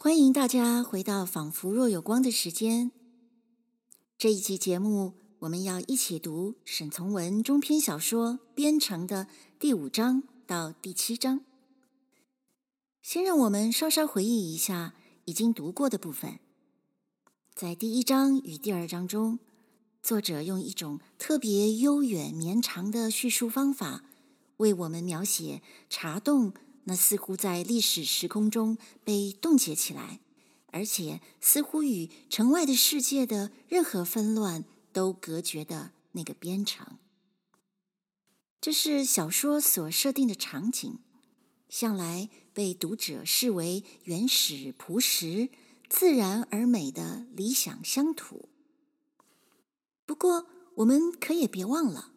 欢迎大家回到《仿佛若有光》的时间。这一集节目，我们要一起读沈从文中篇小说《边城》的第五章到第七章。先让我们稍稍回忆一下已经读过的部分。在第一章与第二章中，作者用一种特别悠远绵长的叙述方法，为我们描写茶洞那似乎在历史时空中被冻结起来，而且似乎与城外的世界的任何纷乱都隔绝的那个边城。这是小说所设定的场景。向来被读者视为原始、朴实、自然而美的理想乡土。不过，我们可也别忘了，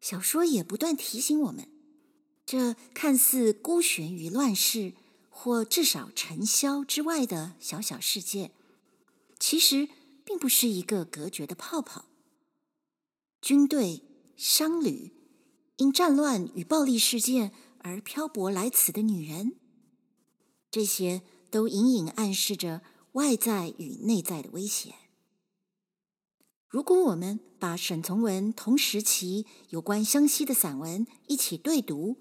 小说也不断提醒我们，这看似孤悬于乱世或至少尘嚣之外的小小世界，其实并不是一个隔绝的泡泡。军队、商旅，因战乱与暴力事件。而漂泊来此的女人，这些都隐隐暗示着外在与内在的危险。如果我们把沈从文同时期有关湘西的散文一起对读，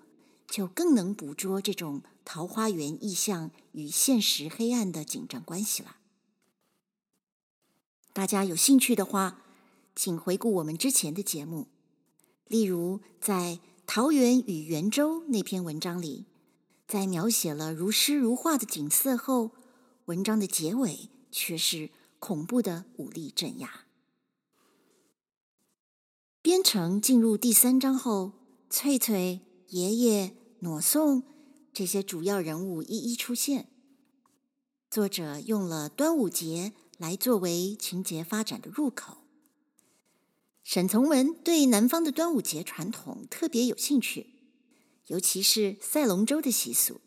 就更能捕捉这种桃花源意象与现实黑暗的紧张关系了。大家有兴趣的话，请回顾我们之前的节目，例如在。桃源与圆州那篇文章里，在描写了如诗如画的景色后，文章的结尾却是恐怖的武力镇压。边城进入第三章后，翠翠、爷爷、傩宋这些主要人物一一出现。作者用了端午节来作为情节发展的入口。沈从文对南方的端午节传统特别有兴趣，尤其是赛龙舟的习俗。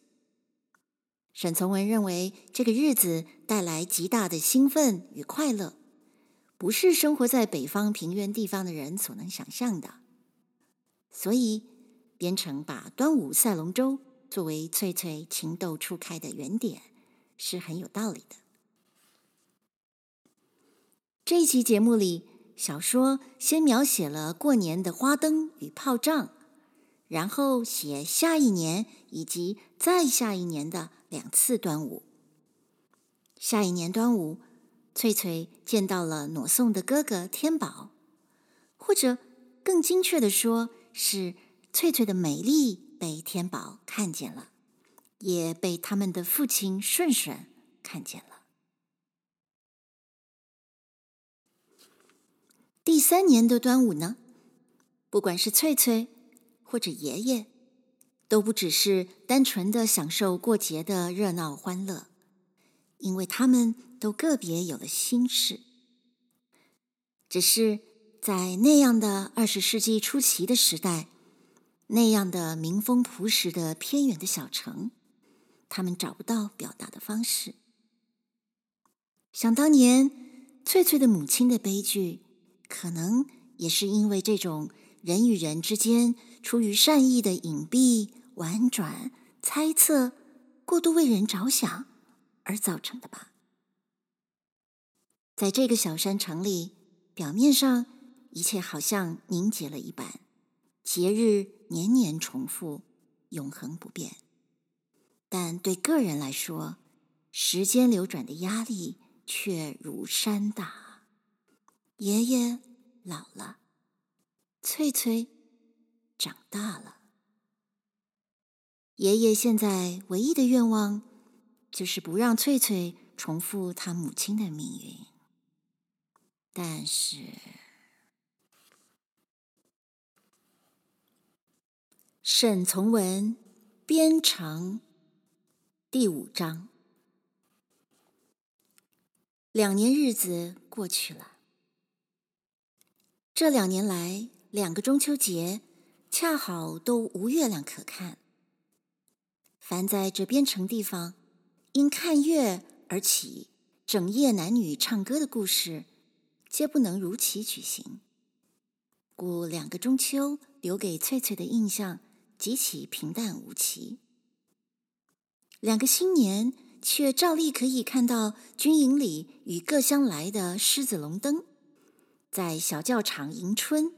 沈从文认为这个日子带来极大的兴奋与快乐，不是生活在北方平原地方的人所能想象的。所以，编成把端午赛龙舟作为翠翠情窦初开的原点，是很有道理的。这一期节目里。小说先描写了过年的花灯与炮仗，然后写下一年以及再下一年的两次端午。下一年端午，翠翠见到了儺宋的哥哥天宝，或者更精确的说，是翠翠的美丽被天宝看见了，也被他们的父亲顺顺看见了。第三年的端午呢，不管是翠翠或者爷爷，都不只是单纯的享受过节的热闹欢乐，因为他们都个别有了心事。只是在那样的二十世纪初期的时代，那样的民风朴实的偏远的小城，他们找不到表达的方式。想当年，翠翠的母亲的悲剧。可能也是因为这种人与人之间出于善意的隐蔽、婉转、猜测、过度为人着想而造成的吧。在这个小山城里，表面上一切好像凝结了一般，节日年年重复，永恒不变。但对个人来说，时间流转的压力却如山大。爷爷老了，翠翠长大了。爷爷现在唯一的愿望，就是不让翠翠重复他母亲的命运。但是，沈从文边城第五章，两年日子过去了。这两年来，两个中秋节恰好都无月亮可看。凡在这边城地方，因看月而起整夜男女唱歌的故事，皆不能如期举行。故两个中秋留给翠翠的印象极其平淡无奇。两个新年却照例可以看到军营里与各乡来的狮子龙灯，在小教场迎春，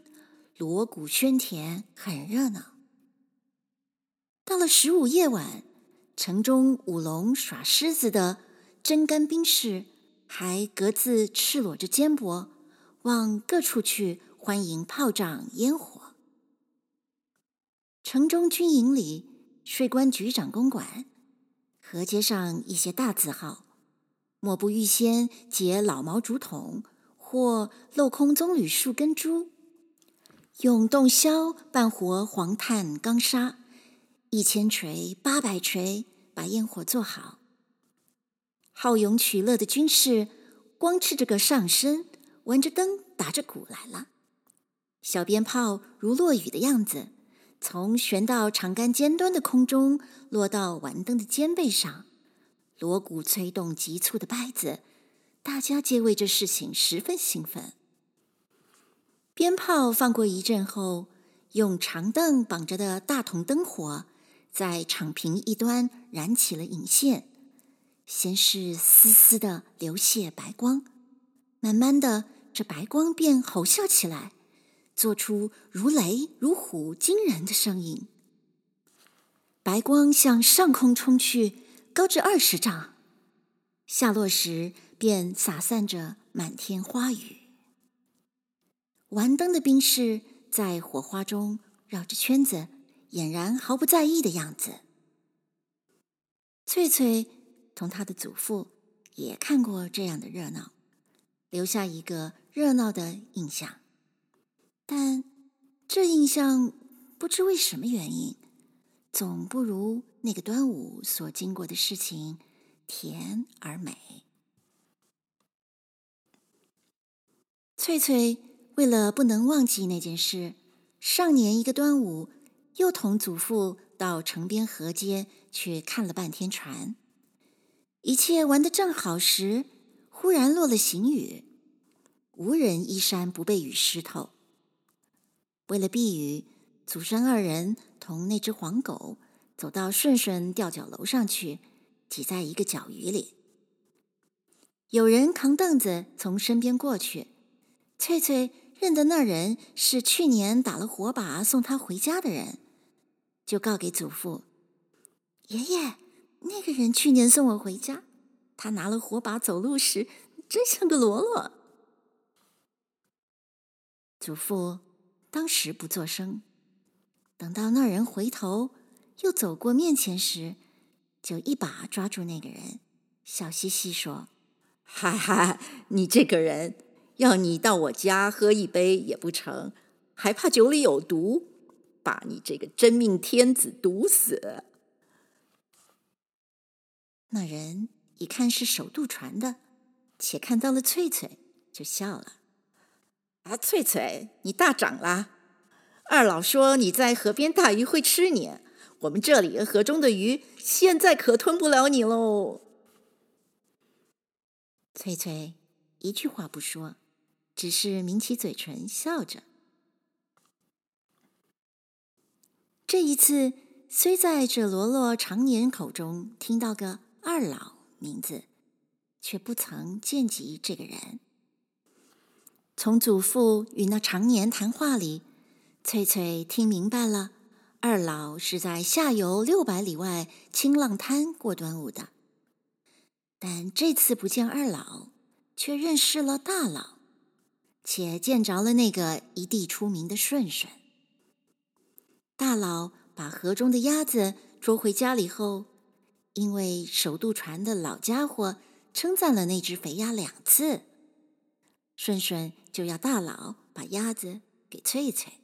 锣鼓喧天，很热闹。到了十五夜晚，城中舞龙耍狮子的真干兵士，还各自赤裸着肩膊，往各处去欢迎炮仗烟火。城中军营里，税关局长公馆。河街上一些大字号，莫不预先结老毛竹筒，或镂空棕榈树根株，用洞箫办活黄炭钢砂，一千锤八百锤把烟火做好。好勇取乐的军士，光赤着个上身，玩着灯，打着鼓来了。小鞭炮如落雨的样子。从悬到长杆尖端的空中落到玩灯的肩背上，锣鼓催动急促的拍子，大家皆为这事情十分兴奋。鞭炮放过一阵后，用长凳绑着的大筒灯火在场坪一端燃起了引线，先是丝丝的流泻白光，慢慢的，这白光便吼啸起来。做出如雷如虎惊人的声音，白光向上空冲去，高至二十丈，下落时便洒散着满天花雨。玩灯的兵士在火花中绕着圈子，俨然毫不在意的样子。翠翠同她的祖父也看过这样的热闹，留下一个热闹的印象。但这印象不知为什么原因，总不如那个端午所经过的事情甜而美。翠翠为了不能忘记那件事，上年一个端午，又同祖父到城边河街去看了半天船。一切玩得正好时，忽然落了行雨，无人衣衫不被雨湿透。为了避雨，祖孙二人同那只黄狗走到顺顺吊脚楼上去，挤在一个角鱼里。有人扛凳子从身边过去，翠翠认得那人是去年打了火把送她回家的人，就告给祖父：“爷爷，那个人去年送我回家，他拿了火把走路时真像个罗罗。”祖父。当时不作声，等到那人回头又走过面前时，就一把抓住那个人，笑嘻嘻说：“嗨嗨，你这个人，要你到我家喝一杯也不成，还怕酒里有毒，把你这个真命天子毒死。”那人一看是守渡船的，且看到了翠翠，就笑了。啊，翠翠，你大长了。二老说你在河边大鱼会吃你，我们这里河中的鱼现在可吞不了你喽。翠翠一句话不说，只是抿起嘴唇笑着。这一次虽在这罗罗常年口中听到个二老名字，却不曾见及这个人。从祖父与那常年谈话里，翠翠听明白了，二老是在下游六百里外青浪滩过端午的。但这次不见二老，却认识了大佬，且见着了那个一地出名的顺顺。大佬把河中的鸭子捉回家里后，因为守渡船的老家伙称赞了那只肥鸭两次。顺顺就要大佬把鸭子给翠翠，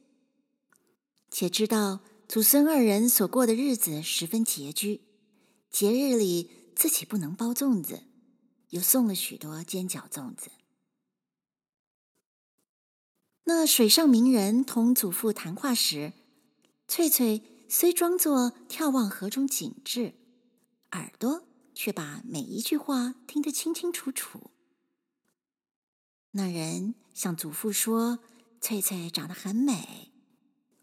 且知道祖孙二人所过的日子十分拮据，节日里自己不能包粽子，又送了许多煎饺粽子。那水上名人同祖父谈话时，翠翠虽装作眺望河中景致，耳朵却把每一句话听得清清楚楚。那人向祖父说：“翠翠长得很美。”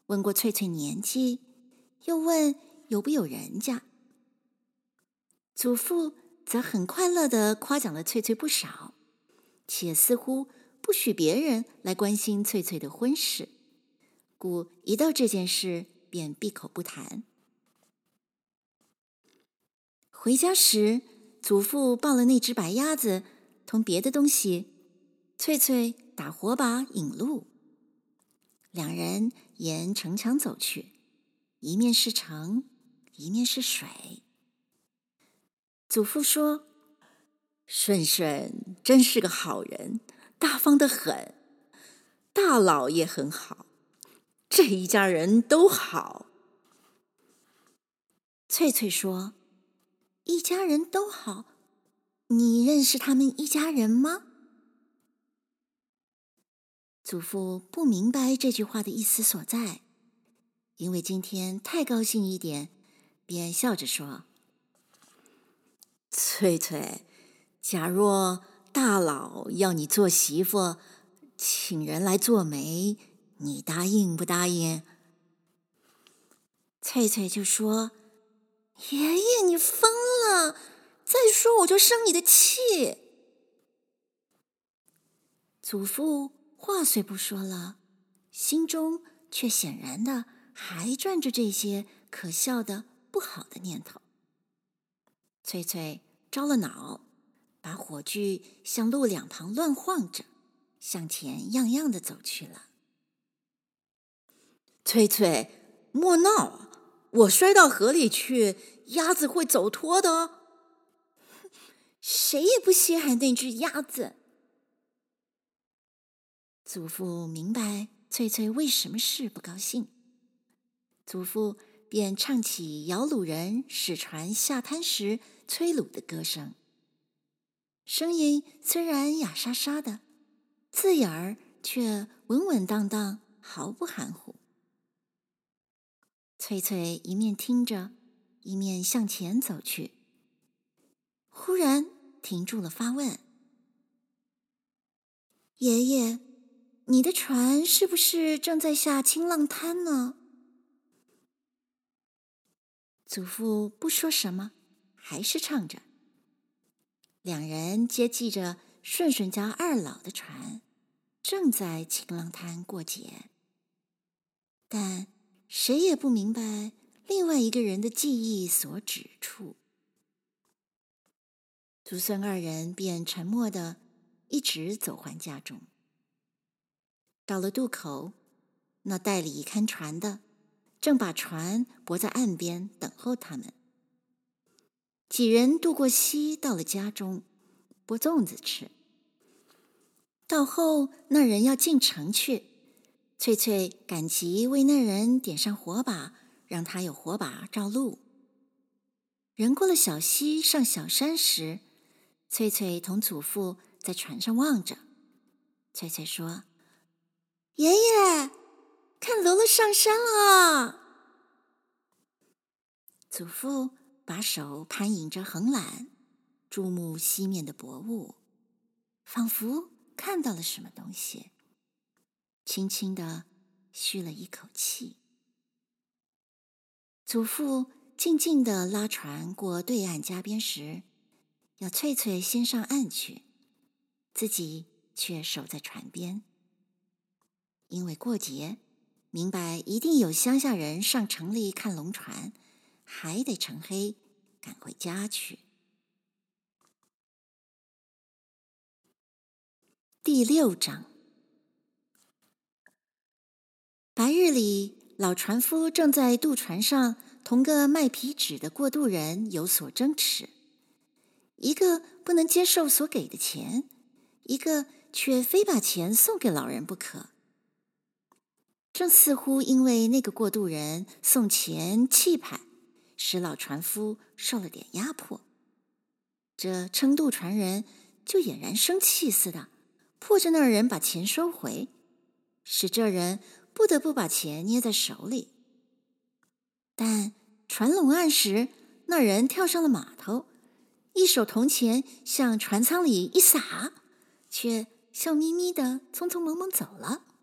问过翠翠年纪，又问有不有人家。祖父则很快乐地夸奖了翠翠不少，且似乎不许别人来关心翠翠的婚事，故一到这件事便闭口不谈。回家时，祖父抱了那只白鸭子，同别的东西，翠翠打火把引路。两人沿城墙走去，一面是城，一面是水。祖父说：“顺顺真是个好人，大方的很。大老也很好，这一家人都好。”翠翠说。一家人都好，你认识他们一家人吗？祖父不明白这句话的意思所在，因为今天太高兴一点，便笑着说：“翠翠，假若大佬要你做媳妇，请人来做媒，你答应不答应？”翠翠就说。爷爷，你疯了！再说我就生你的气。祖父话虽不说了，心中却显然的还转着这些可笑的、不好的念头。翠翠着了恼，把火炬向路两旁乱晃着，向前样样的走去了。翠翠，莫闹！我摔到河里去，鸭子会走脱的。谁也不稀罕那只鸭子。祖父明白翠翠为什么事不高兴，祖父便唱起摇橹人使船下滩时催橹的歌声。声音虽然哑沙沙的，字眼儿却稳稳当当，毫不含糊。翠翠一面听着，一面向前走去。忽然停住了，发问：“爷爷，你的船是不是正在下清浪滩呢？”祖父不说什么，还是唱着。两人接济着顺顺家二老的船，正在清浪滩过节，但。谁也不明白另外一个人的记忆所指处，祖孙二人便沉默的一直走还家中。到了渡口，那代理看船的正把船泊在岸边等候他们。几人渡过溪，到了家中，剥粽子吃。到后，那人要进城去。翠翠赶急为那人点上火把，让他有火把照路。人过了小溪，上小山时，翠翠同祖父在船上望着。翠翠说：“爷爷，看罗罗上山了。”祖父把手攀引着横缆，注目西面的薄雾，仿佛看到了什么东西。轻轻的嘘了一口气，祖父静静地拉船过对岸家边时，要翠翠先上岸去，自己却守在船边。因为过节，明白一定有乡下人上城里看龙船，还得趁黑赶回家去。第六章。白日里，老船夫正在渡船上同个卖皮纸的过渡人有所争执，一个不能接受所给的钱，一个却非把钱送给老人不可。正似乎因为那个过渡人送钱气派，使老船夫受了点压迫，这撑渡船人就俨然生气似的，迫着那人把钱收回，使这人。不得不把钱捏在手里，但船拢岸时，那人跳上了码头，一手铜钱向船舱里一撒，却笑眯眯的匆匆忙忙走了。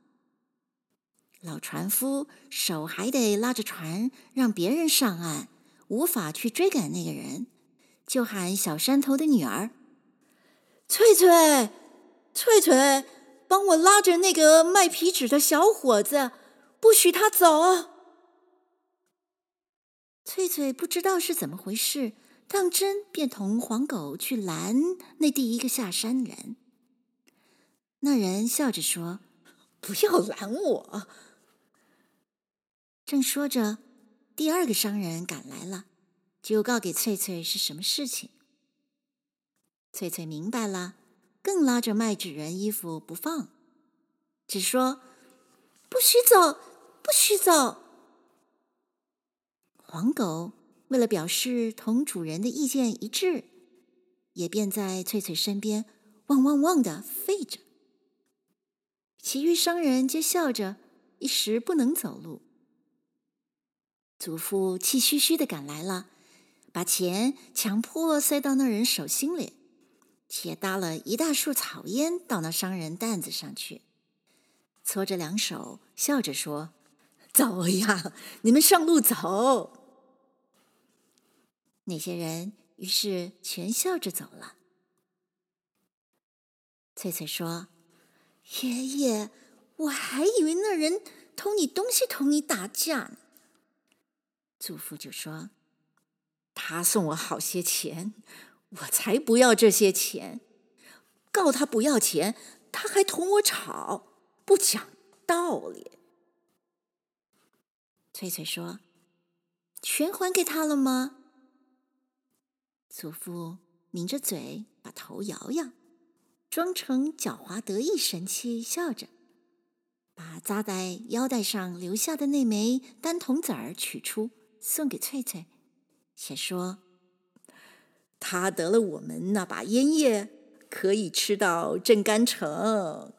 老船夫手还得拉着船，让别人上岸，无法去追赶那个人，就喊小山头的女儿：“翠翠，翠翠，帮我拉着那个卖皮纸的小伙子，不许他走。”翠翠不知道是怎么回事，当真便同黄狗去拦那第一个下山人。那人笑着说：“不要拦我。”正说着，第二个商人赶来了，就告给翠翠是什么事情。翠翠明白了，更拉着卖纸人衣服不放，只说：“不许走，不许走。”黄狗为了表示同主人的意见一致，也便在翠翠身边汪汪汪的吠着。其余商人皆笑着，一时不能走路。祖父气吁吁的赶来了，把钱强迫塞到那人手心里，且搭了一大束草烟到那商人担子上去，搓着两手，笑着说：“走呀，你们上路走。”那些人于是全笑着走了。翠翠说：“爷爷，我还以为那人偷你东西，同你打架呢。”祖父就说：“他送我好些钱，我才不要这些钱。告他不要钱，他还同我吵，不讲道理。”翠翠说：“全还给他了吗？”祖父抿着嘴，把头摇摇，装成狡猾得意神气，笑着，把扎在腰带上留下的那枚单筒子儿取出，送给翠翠，且说：“他得了我们那把烟叶，可以吃到镇干城。”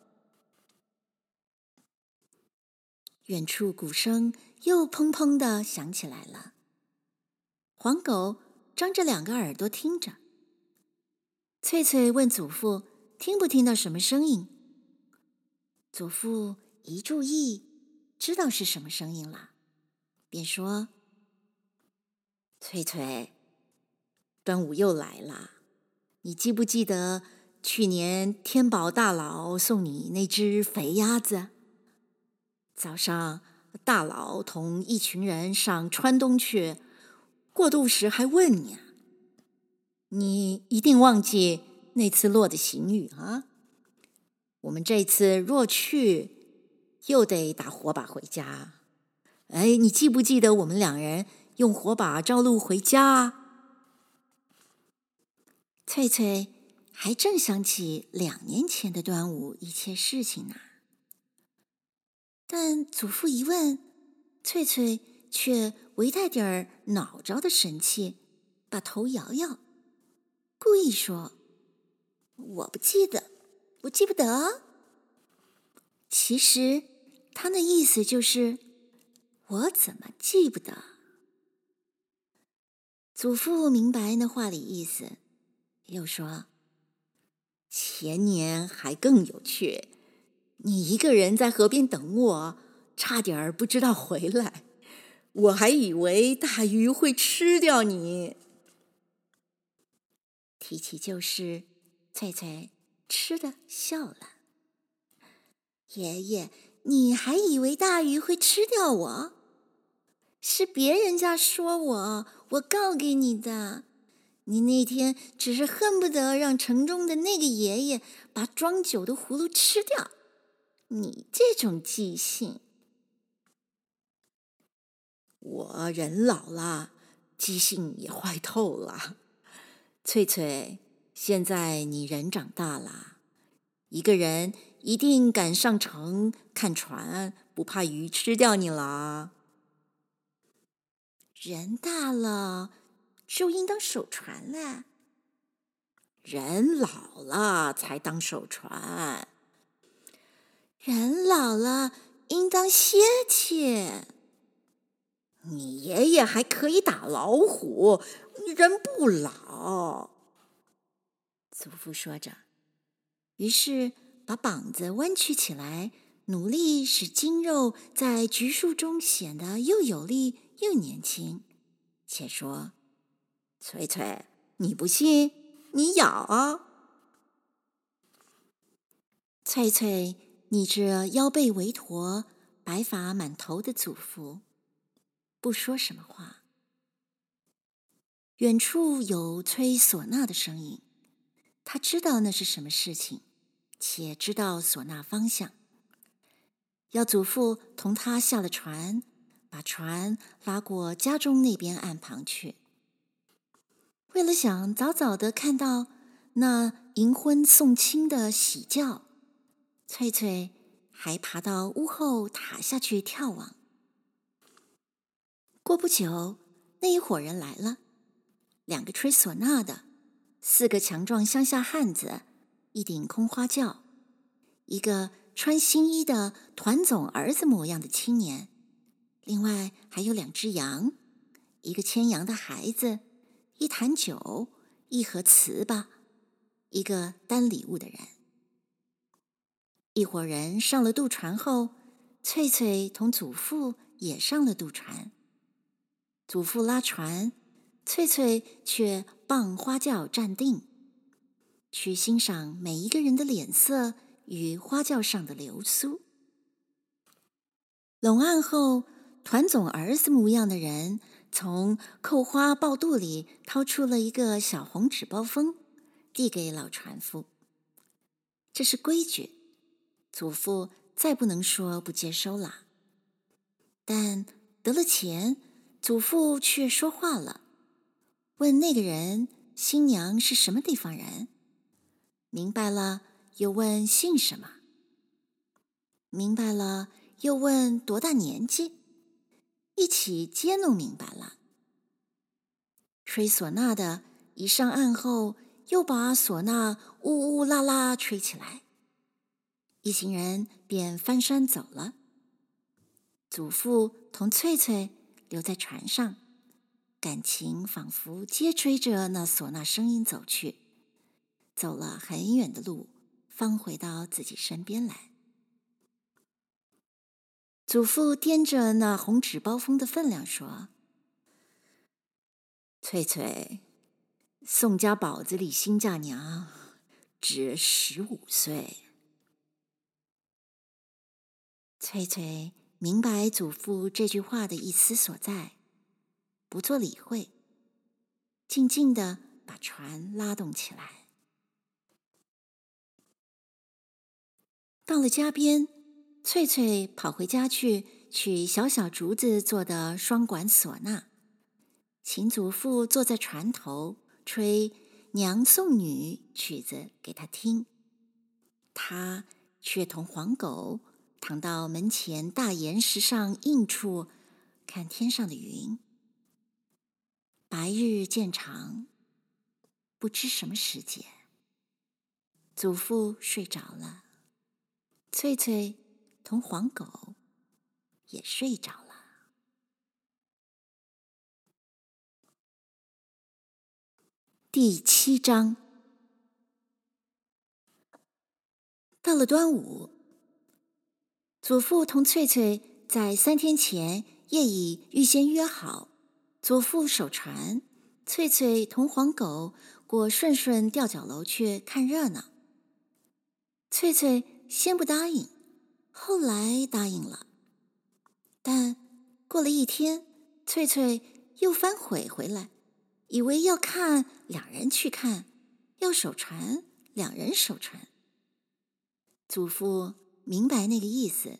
远处鼓声又砰砰的响起来了，黄狗。张着两个耳朵听着，翠翠问祖父：“听不听到什么声音？”祖父一注意，知道是什么声音了，便说：“翠翠，端午又来了，你记不记得去年天宝大佬送你那只肥鸭子？早上大佬同一群人上川东去。”过渡时还问你啊，你一定忘记那次落的行雨啊？我们这次若去，又得打火把回家。哎，你记不记得我们两人用火把照路回家？翠翠还正想起两年前的端午一切事情呢，但祖父一问，翠翠却。微带点儿恼着的神气，把头摇摇，故意说：“我不记得，我记不得。”其实他那意思就是：“我怎么记不得？”祖父明白那话里意思，又说：“前年还更有趣，你一个人在河边等我，差点儿不知道回来。”我还以为大鱼会吃掉你。提起旧事，翠翠吃的笑了。爷爷，你还以为大鱼会吃掉我？是别人家说我，我告给你的。你那天只是恨不得让城中的那个爷爷把装酒的葫芦吃掉。你这种记性。我人老了，记性也坏透了。翠翠，现在你人长大了，一个人一定敢上城看船，不怕鱼吃掉你了。人大了，就应当守船了。人老了才当守船。人老了，应当歇气。你爷爷还可以打老虎，人不老。祖父说着，于是把膀子弯曲起来，努力使筋肉在橘树中显得又有力又年轻。且说：“翠翠，你不信，你咬啊！”翠翠你这腰背微驼、白发满头的祖父，不说什么话。远处有吹唢呐的声音，他知道那是什么事情，且知道唢呐方向，要祖父同他下了船，把船拉过家中那边岸旁去。为了想早早的看到那迎婚送亲的喜轿，翠翠还爬到屋后塔下去眺望。过不久，那一伙人来了。两个吹唢呐的，四个强壮乡下汉子，一顶空花轿，一个穿新衣的团总儿子模样的青年，另外还有两只羊，一个牵羊的孩子，一坛酒，一盒糍粑，一个担礼物的人。一伙人上了渡船后，翠翠同祖父也上了渡船，祖父拉船。翠翠却傍花轿站定，去欣赏每一个人的脸色与花轿上的流苏。拢岸后，团总儿子模样的人从扣花抱肚里掏出了一个小红纸包封，递给老船夫。这是规矩，祖父再不能说不接收了。但得了钱，祖父却说话了。问那个人新娘是什么地方人？明白了，又问姓什么？明白了，又问多大年纪？一起皆弄明白了。吹唢呐的一上岸后，又把唢呐呜呜啦啦吹起来，一行人便翻山走了。祖父同翠翠留在船上。感情仿佛皆追着那唢呐声音走去，走了很远的路，方回到自己身边来。祖父掂着那红纸包封的分量说：“翠翠，宋家堡子里新嫁娘，只十五岁。”翠翠明白祖父这句话的意思所在。不做理会，静静的把船拉动起来。到了家边，翠翠跑回家去取小小竹子做的双管唢呐，请祖父坐在船头吹《娘送女》曲子给他听。他却同黄狗躺到门前大岩石上荫处，看天上的云。白日渐长，不知什么时节，祖父睡着了，翠翠同黄狗也睡着了。第七章，到了端午，祖父同翠翠在三天前夜已预先约好。祖父守船，翠翠同黄狗过顺顺吊脚楼去看热闹。翠翠先不答应，后来答应了。但过了一天，翠翠又反悔回来，以为要看两人去看，要守船两人守船。祖父明白那个意思，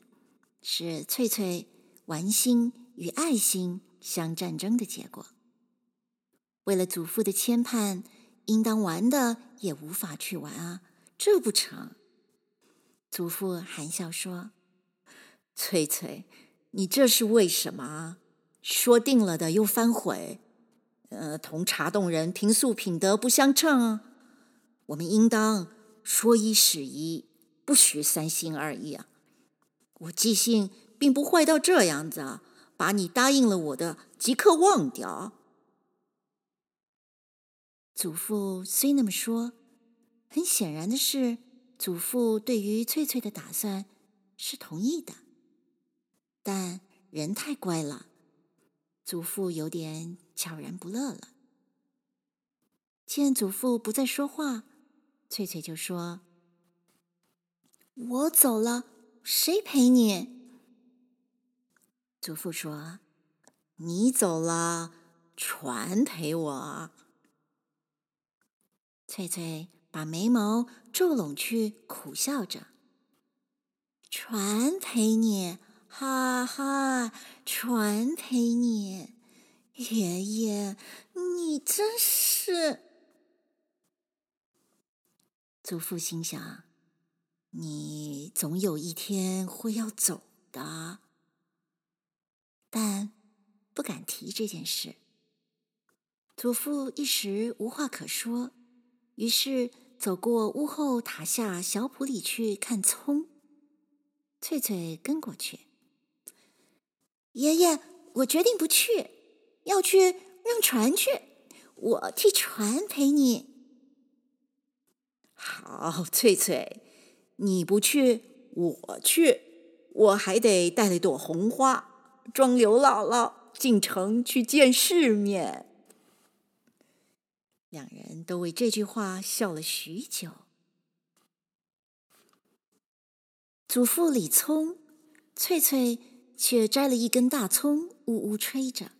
是翠翠玩心与爱心相战争的结果，为了祖父的牵绊，应当玩的也无法去玩啊，这不成。祖父含笑说：“翠翠，你这是为什么？说定了的又反悔，呃，同茶洞人平素品德不相称啊。我们应当说一是一，不许三心二意啊。我记性并不坏到这样子啊。”把你答应了我的即刻忘掉。祖父虽那么说，很显然的是，祖父对于翠翠的打算是同意的，但人太乖了，祖父有点悄然不乐了。见祖父不再说话，翠翠就说：“我走了，谁陪你？”祖父说：“你走了，船陪我。”翠翠把眉毛皱拢去，苦笑着：“船陪你，哈哈，船陪你。”爷爷，你真是……祖父心想：你总有一天会要走的，但不敢提这件事。祖父一时无话可说，于是走过屋后塔下小圃里去看葱。翠翠跟过去。爷爷，我决定不去。要去，让船去，我替船陪你。好，翠翠，你不去，我去，我还得带一朵红花，装刘姥姥进城去见世面。两人都为这句话笑了许久。祖父李聪，翠翠却摘了一根大葱，呜呜吹着。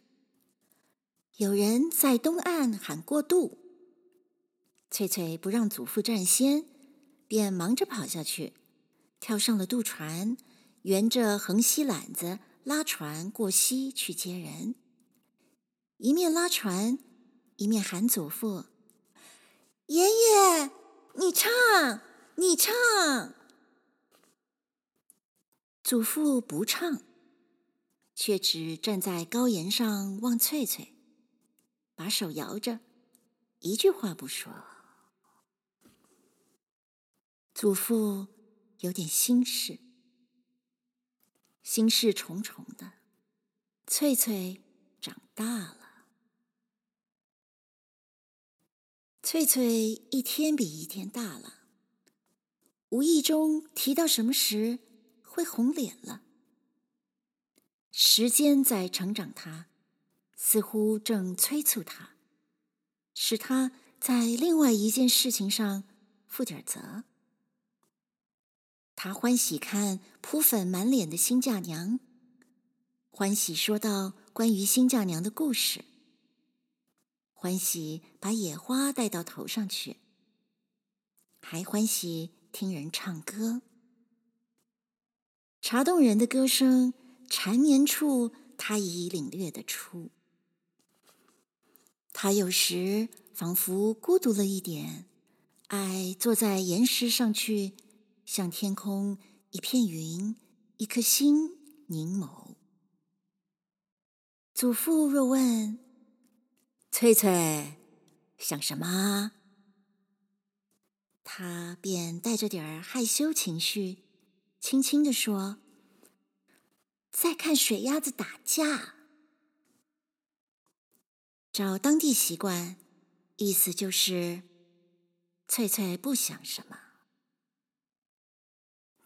有人在东岸喊过渡，翠翠不让祖父占先，便忙着跑下去，跳上了渡船，沿着横溪缆子拉船过溪去接人。一面拉船，一面喊祖父：“爷爷，你唱，你唱。”祖父不唱，却只站在高岩上望翠翠。把手摇着，一句话不说。祖父有点心事，心事重重的。翠翠长大了，翠翠一天比一天大了。无意中提到什么时，会红脸了。时间在成长她。似乎正催促他，使他在另外一件事情上负点责。他欢喜看扑粉满脸的新嫁娘，欢喜说到关于新嫁娘的故事，欢喜把野花带到头上去，还欢喜听人唱歌。茶洞人的歌声，缠绵处他已领略得出。他有时仿佛孤独了一点，爱坐在岩石上去，向天空一片云、一颗星凝眸。祖父若问：“翠翠，想什么？”他便带着点儿害羞情绪，轻轻的说：“在看水鸭子打架。”照当地习惯，意思就是翠翠不想什么，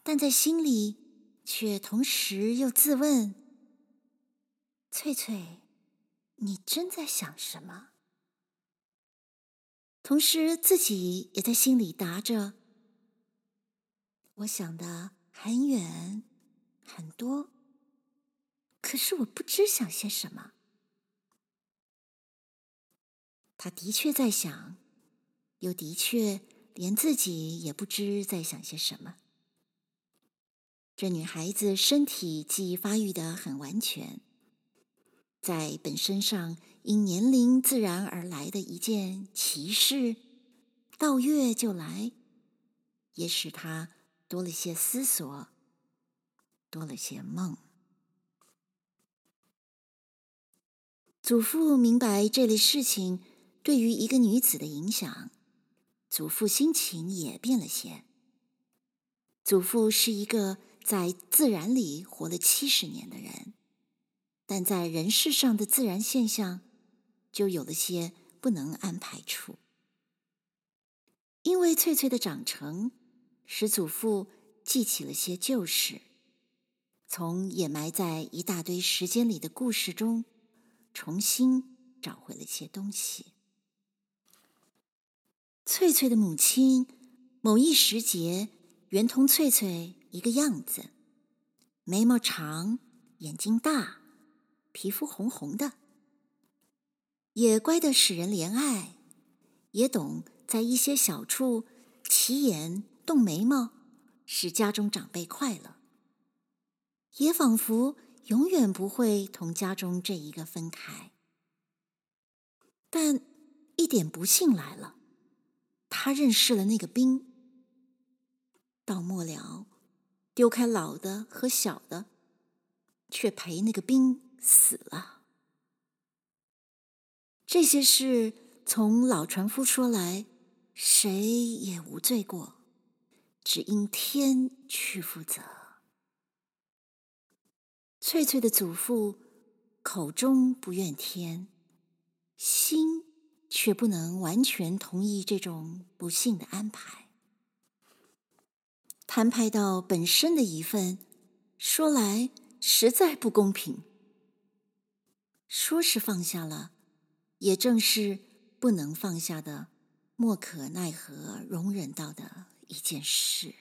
但在心里却同时又自问：翠翠，你真在想什么？同时自己也在心里答着：我想的很远很多，可是我不知想些什么。他的确在想，又的确连自己也不知在想些什么。这女孩子身体既发育得很完全，在本身上因年龄自然而来的一件奇事，到月就来，也使他多了些思索，多了些梦。祖父明白这类事情。对于一个女子的影响，祖父心情也变了些。祖父是一个在自然里活了七十年的人，但在人世上的自然现象，就有了些不能安排处。因为翠翠的长成，使祖父记起了些旧事，从掩埋在一大堆时间里的故事中，重新找回了些东西。翠翠的母亲某一时节原同翠翠一个样子，眉毛长，眼睛大，皮肤红红的，也乖得使人怜爱，也懂在一些小处起眼动眉毛，使家中长辈快乐，也仿佛永远不会同家中这一个分开。但一点不幸来了，他认识了那个兵，到末了，丢开老的和小的，却陪那个兵死了。这些事从老船夫说来，谁也无罪过，只因天去负责。翠翠的祖父口中不怨天。心却不能完全同意这种不幸的安排，摊派到本身的一份，说来实在不公平。说是放下了，也正是不能放下的，莫可奈何容忍到的一件事。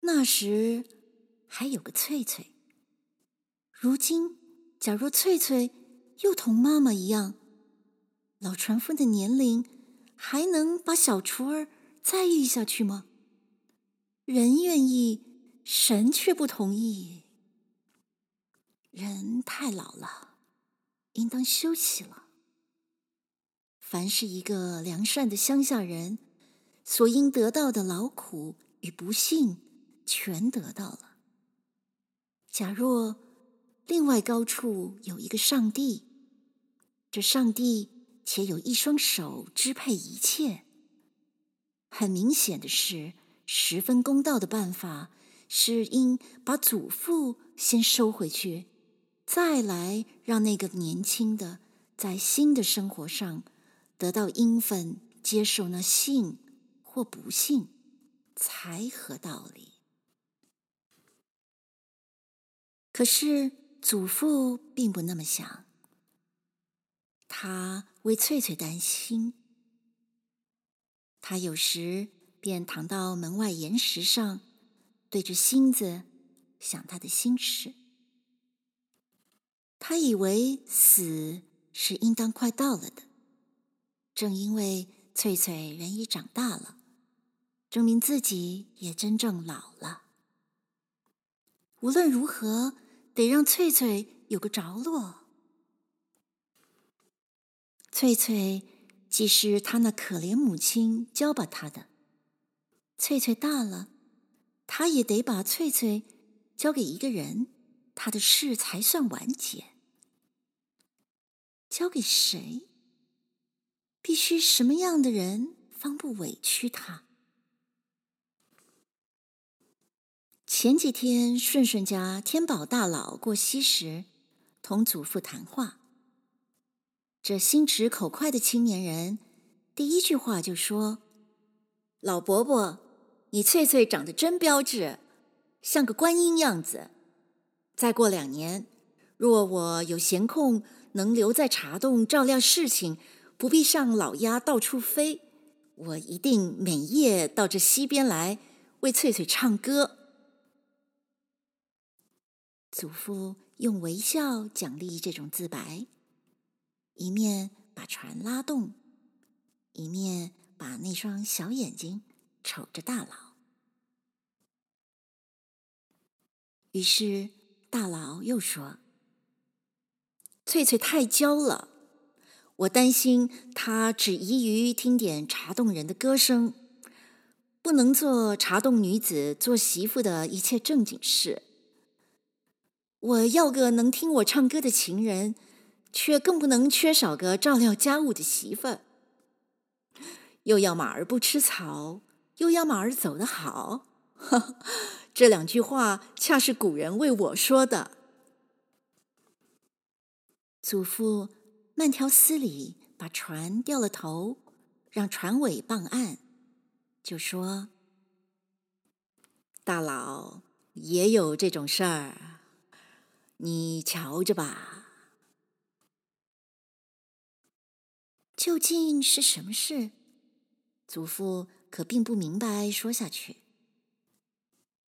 那时还有个翠翠，如今。假若翠翠又同妈妈一样，老船夫的年龄还能把小厨儿再育下去吗？人愿意，神却不同意。人太老了，应当休息了。凡是一个良善的乡下人所应得到的劳苦与不幸，全得到了。假若另外高处有一个上帝，这上帝且有一双手支配一切。很明显的是，十分公道的办法是应把祖父先收回去，再来让那个年轻的在新的生活上得到应分，接受那幸或不幸，才合道理。可是。祖父并不那么想，他为翠翠担心。他有时便躺到门外岩石上，对着星子想他的心事。他以为死是应当快到了的，正因为翠翠人已长大了，证明自己也真正老了。无论如何。得让翠翠有个着落。翠翠既是他那可怜母亲教把她的，翠翠大了，他也得把翠翠交给一个人，他的事才算完结。交给谁？必须什么样的人方不委屈他？前几天，顺顺家天宝大佬过膝时，同祖父谈话。这心直口快的青年人，第一句话就说：“老伯伯，你翠翠长得真标致，像个观音样子。再过两年，若我有闲空，能留在茶洞照料事情，不必上老鸭到处飞，我一定每夜到这溪边来为翠翠唱歌。”祖父用微笑奖励这种自白，一面把船拉动，一面把那双小眼睛瞅着大老。于是大老又说：“翠翠太娇了，我担心她只宜于听点茶洞人的歌声，不能做茶洞女子做媳妇的一切正经事。”我要个能听我唱歌的情人，却更不能缺少个照料家务的媳妇儿。又要马儿不吃草，又要马儿走得好，这两句话恰是古人为我说的。祖父慢条斯理把船掉了头，让船尾傍岸，就说：“大佬也有这种事儿。”你瞧着吧。究竟是什么事？祖父可并不明白。说下去，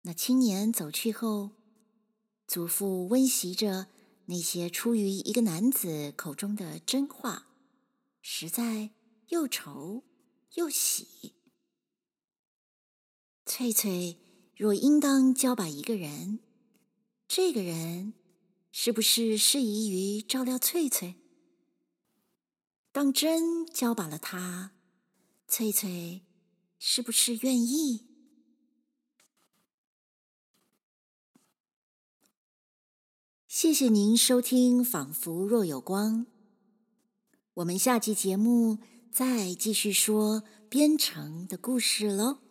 那青年走去后，祖父温习着那些出于一个男子口中的真话，实在又愁又喜。翠翠若应当交把一个人，这个人是不是适宜于照料翠翠？当真交把了他，翠翠是不是愿意？谢谢您收听《仿佛若有光》，我们下期节目再继续说编程的故事喽。